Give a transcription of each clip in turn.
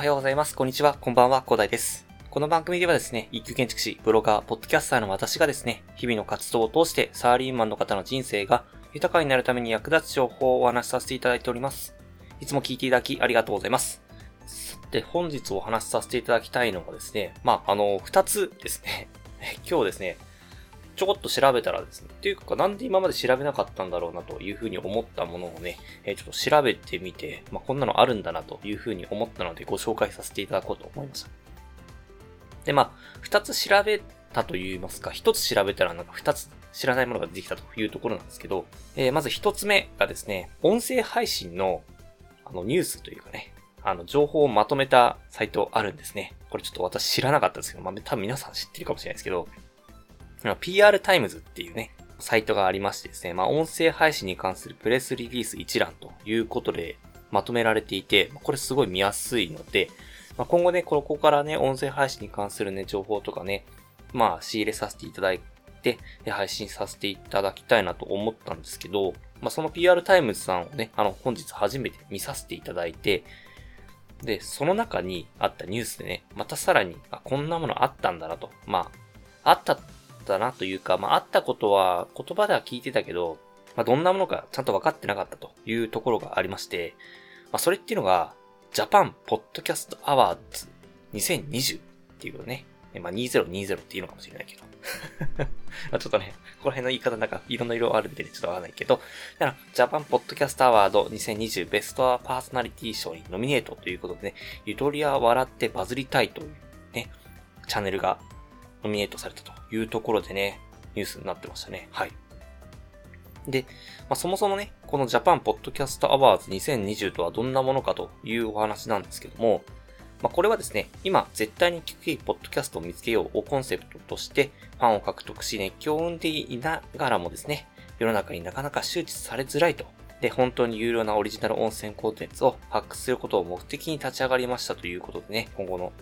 おはようございます。こんにちは。こんばんは。広大です。この番組ではですね、一級建築士、ブロガー、ポッドキャスターの私がですね、日々の活動を通してサラリーマンの方の人生が豊かになるために役立つ情報をお話しさせていただいております。いつも聞いていただきありがとうございます。で、本日お話しさせていただきたいのがですね、まあ、あの、二つですね。今日ですね、ちょこっと調べたらですね、っていうか、なんで今まで調べなかったんだろうなというふうに思ったものをね、え、ちょっと調べてみて、まあ、こんなのあるんだなというふうに思ったのでご紹介させていただこうと思いました。で、まあ、二つ調べたと言いますか、一つ調べたらなんか二つ知らないものができたというところなんですけど、えー、まず一つ目がですね、音声配信のあのニュースというかね、あの、情報をまとめたサイトあるんですね。これちょっと私知らなかったですけど、まあ、多分皆さん知ってるかもしれないですけど、PR タイムズっていうね、サイトがありましてですね、まあ、音声配信に関するプレスリリース一覧ということでまとめられていて、これすごい見やすいので、まあ、今後ね、ここからね、音声配信に関するね、情報とかね、まあ、仕入れさせていただいて、配信させていただきたいなと思ったんですけど、まあ、その PR タイムズさんをね、あの、本日初めて見させていただいて、で、その中にあったニュースでね、またさらに、あ、こんなものあったんだなと。まあ、あっただなというか、まあ、あったことは言葉では聞いてたけど、まあ、どんなものかちゃんと分かってなかったというところがありまして、まあ、それっていうのが、 JAPAN PODCAST AWARDS 2020っていうことね。まあ、2020っていうのかもしれないけど。まあちょっとね、この辺の言い方なんかいろんな色あるんで、ね、ちょっとわかんないけど、だから、 JAPAN PODCAST AWARD 2020ベストパーソナリティ賞にノミネートということでね、ゆとりは笑ってバズりたいというね、チャンネルがノミネートされたというところでね、ニュースになってましたね。はい。で、まあ、そもそもね、この JAPAN PODCAST AWARDS 2020とはどんなものかというお話なんですけども、まあ、これはですね、今絶対に聞くべきポッドキャストを見つけようをコンセプトとしてファンを獲得し熱狂を生んでいながらもですね、世の中になかなか周知されづらいと。で、本当に有料なオリジナル音声コンテンツを発掘することを目的に立ち上がりましたということでね、今後の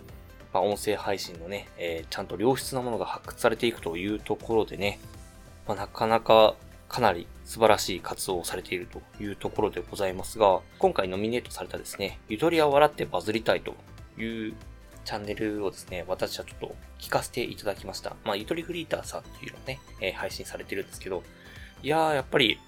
まあ、音声配信のね、えー、ちゃんと良質なものが発掘されていくというところでね、まあ、なかなかかなり素晴らしい活動をされているというところでございますが、今回ノミネートされたですね、ゆとりは笑ってバズりたいというチャンネルをですね、私はちょっと聞かせていただきました。まあ、ゆとりフリーターさんっていうのをね、えー、配信されてるんですけど、いやー、やっぱり、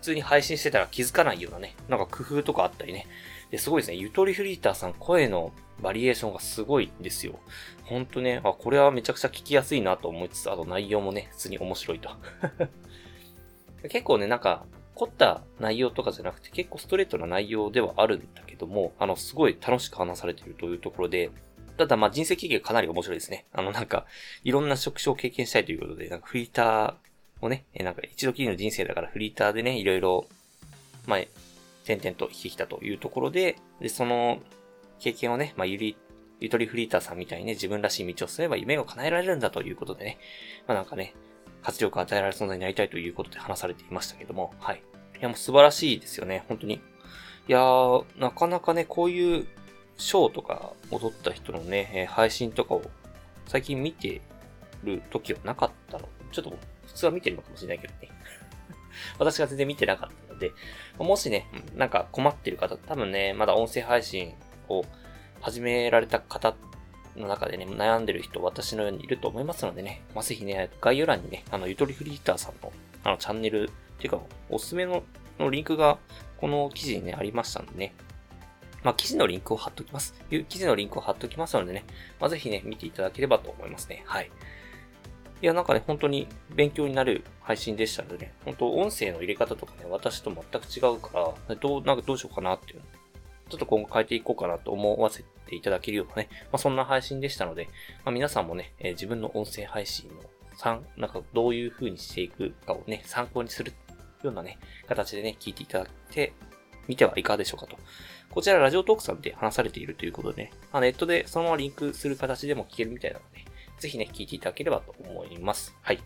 普通に配信してたら気づかないようなね、なんか工夫とかあったりね、ですごいですね、ゆとりフリーターさん声のバリエーションがすごいんですよ。ほんとね、あ、これはめちゃくちゃ聞きやすいなと思いつつ、あと内容もね、普通に面白いと。結構ね、なんか、凝った内容とかじゃなくて、結構ストレートな内容ではあるんだけども、あの、すごい楽しく話されているというところで、ただま人生経験かなり面白いですね。あのなんか、いろんな職種を経験したいということで、なんかフリーターをね、なんか一度きりの人生だからフリーターでね、いろいろ、まあ、点々としてきたというところで、で、その経験をね、まあ、ゆり、ゆとりフリーターさんみたいにね、自分らしい道を進めば夢を叶えられるんだということでね、まあなんかね、活力を与えられる存在になりたいということで話されていましたけども、はい。いやもう素晴らしいですよね、本当に。いやー、なかなかね、こういうショーとか踊った人のねえ、配信とかを最近見てる時はなかったの。ちょっと普通は見てるのかもしれないけどね。私が全然見てなかったで、もしね、なんか困ってる方、多分ね、まだ音声配信を始められた方の中でね、悩んでる人、私のようにいると思いますのでね、まあ、ぜひね、概要欄にね、あの、ゆとりフリーターさんの、あの、チャンネル、っていうか、おすすめの、のリンクが、この記事にね、ありましたんでね、まあ、記事のリンクを貼っときます。記事のリンクを貼っときますのでね、まあ、ぜひね、見ていただければと思いますね。はい。いや、なんかね、本当に勉強になる配信でしたのでね、本当音声の入れ方とかね、私と全く違うから、どう、なんかどうしようかなっていうのちょっと今後変えていこうかなと思わせていただけるようなね、まあ、そんな配信でしたので、まあ、皆さんもね、えー、自分の音声配信の参、なんかどういう風にしていくかをね、参考にするようなね、形でね、聞いていただいてみてはいかがでしょうかと。こちらラジオトークさんで話されているということでね、まあ、ネットでそのままリンクする形でも聞けるみたいなので、ぜひね、聞いていただければと思います。はい。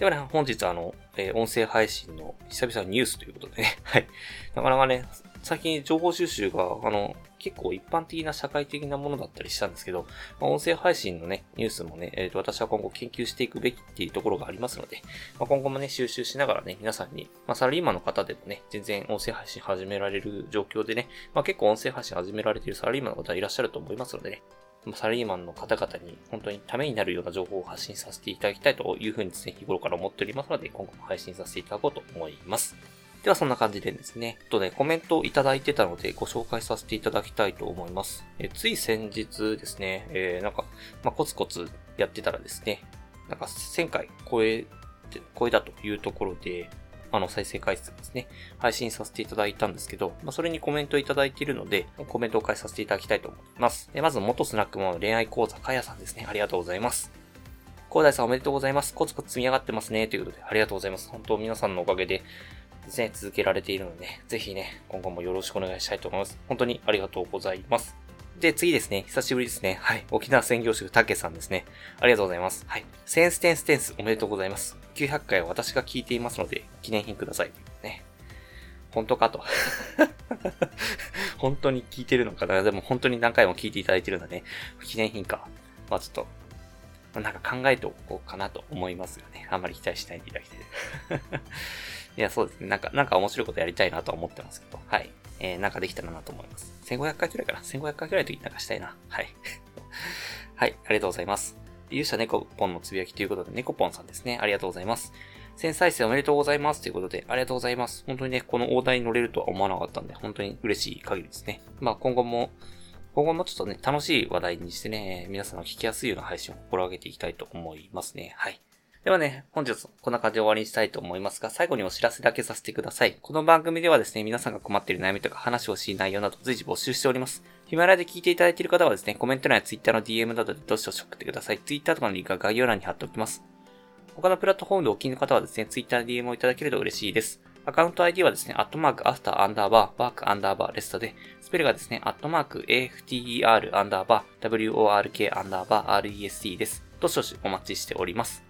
ではね、本日あの、えー、音声配信の久々のニュースということでね、はい。なかなかね、最近情報収集が、あの、結構一般的な社会的なものだったりしたんですけど、まあ、音声配信のね、ニュースもね、えっ、ー、と、私は今後研究していくべきっていうところがありますので、まあ、今後もね、収集しながらね、皆さんに、まあ、サラリーマンの方でもね、全然音声配信始められる状況でね、まあ、結構音声配信始められているサラリーマンの方いらっしゃると思いますのでね、サラリーマンの方々に本当にためになるような情報を発信させていただきたいというふうにですね、日頃から思っておりますので、今後も配信させていただこうと思います。ではそんな感じでですね、とね、コメントをいただいてたのでご紹介させていただきたいと思います。えつい先日ですね、えー、なんか、まあ、コツコツやってたらですね、なんか1000回超え、超えたというところで、あの、再生回数ですね、配信させていただいたんですけど、まあ、それにコメントいただいているので、コメントを返させていただきたいと思います。まず、元スナックも恋愛講座かやさんですね。ありがとうございます。広大さんおめでとうございます。コツコツ積み上がってますね。ということで、ありがとうございます。本当皆さんのおかげで、ですね、続けられているので、ぜひね、今後もよろしくお願いしたいと思います。本当にありがとうございます。で、次ですね。久しぶりですね。はい。沖縄専業主婦たけさんですね。ありがとうございます。はい。センステンステンスおめでとうございます。900回は私が聞いていますので、記念品ください。ね。本当かと。本当に聞いてるのかな？でも本当に何回も聞いていただいてるんだね。記念品か。まあちょっと、なんか考えておこうかなと思いますよね。あんまり期待しないでいただきたい。いや、そうですね。なんか、なんか面白いことやりたいなとは思ってますけど、はい。えー、なんかできたらなと思います。1500回くらいかな ?1500 回くらいの時になんかしたいな。はい。はい、ありがとうございます。勇者猫ポンのつぶやきということで、猫ポンさんですね。ありがとうございます。1000再生おめでとうございます。ということで、ありがとうございます。本当にね、この大台に乗れるとは思わなかったんで、本当に嬉しい限りですね。まあ今後も、今後もちょっとね、楽しい話題にしてね、皆さんの聞きやすいような配信を心がけていきたいと思いますね。はい。ではね、本日こんな感じで終わりにしたいと思いますが、最後にお知らせだけさせてください。この番組ではですね、皆さんが困っている悩みとか話をしい内容など随時募集しております。ヒマラヤで聞いていただいている方はですね、コメント欄や Twitter の DM などでどしどし送ってください。Twitter とかのリンクは概要欄に貼っておきます。他のプラットフォームでお気に入りの方はですね、Twitter で DM をいただけると嬉しいです。アカウント ID はですね、アットマークアフターアンダーバー、ワークアンダーバーレストで、スペルがですね、アットマーク AFTER アンダーバー、WORK アンダーバー REST です。どしどしお待ちしております。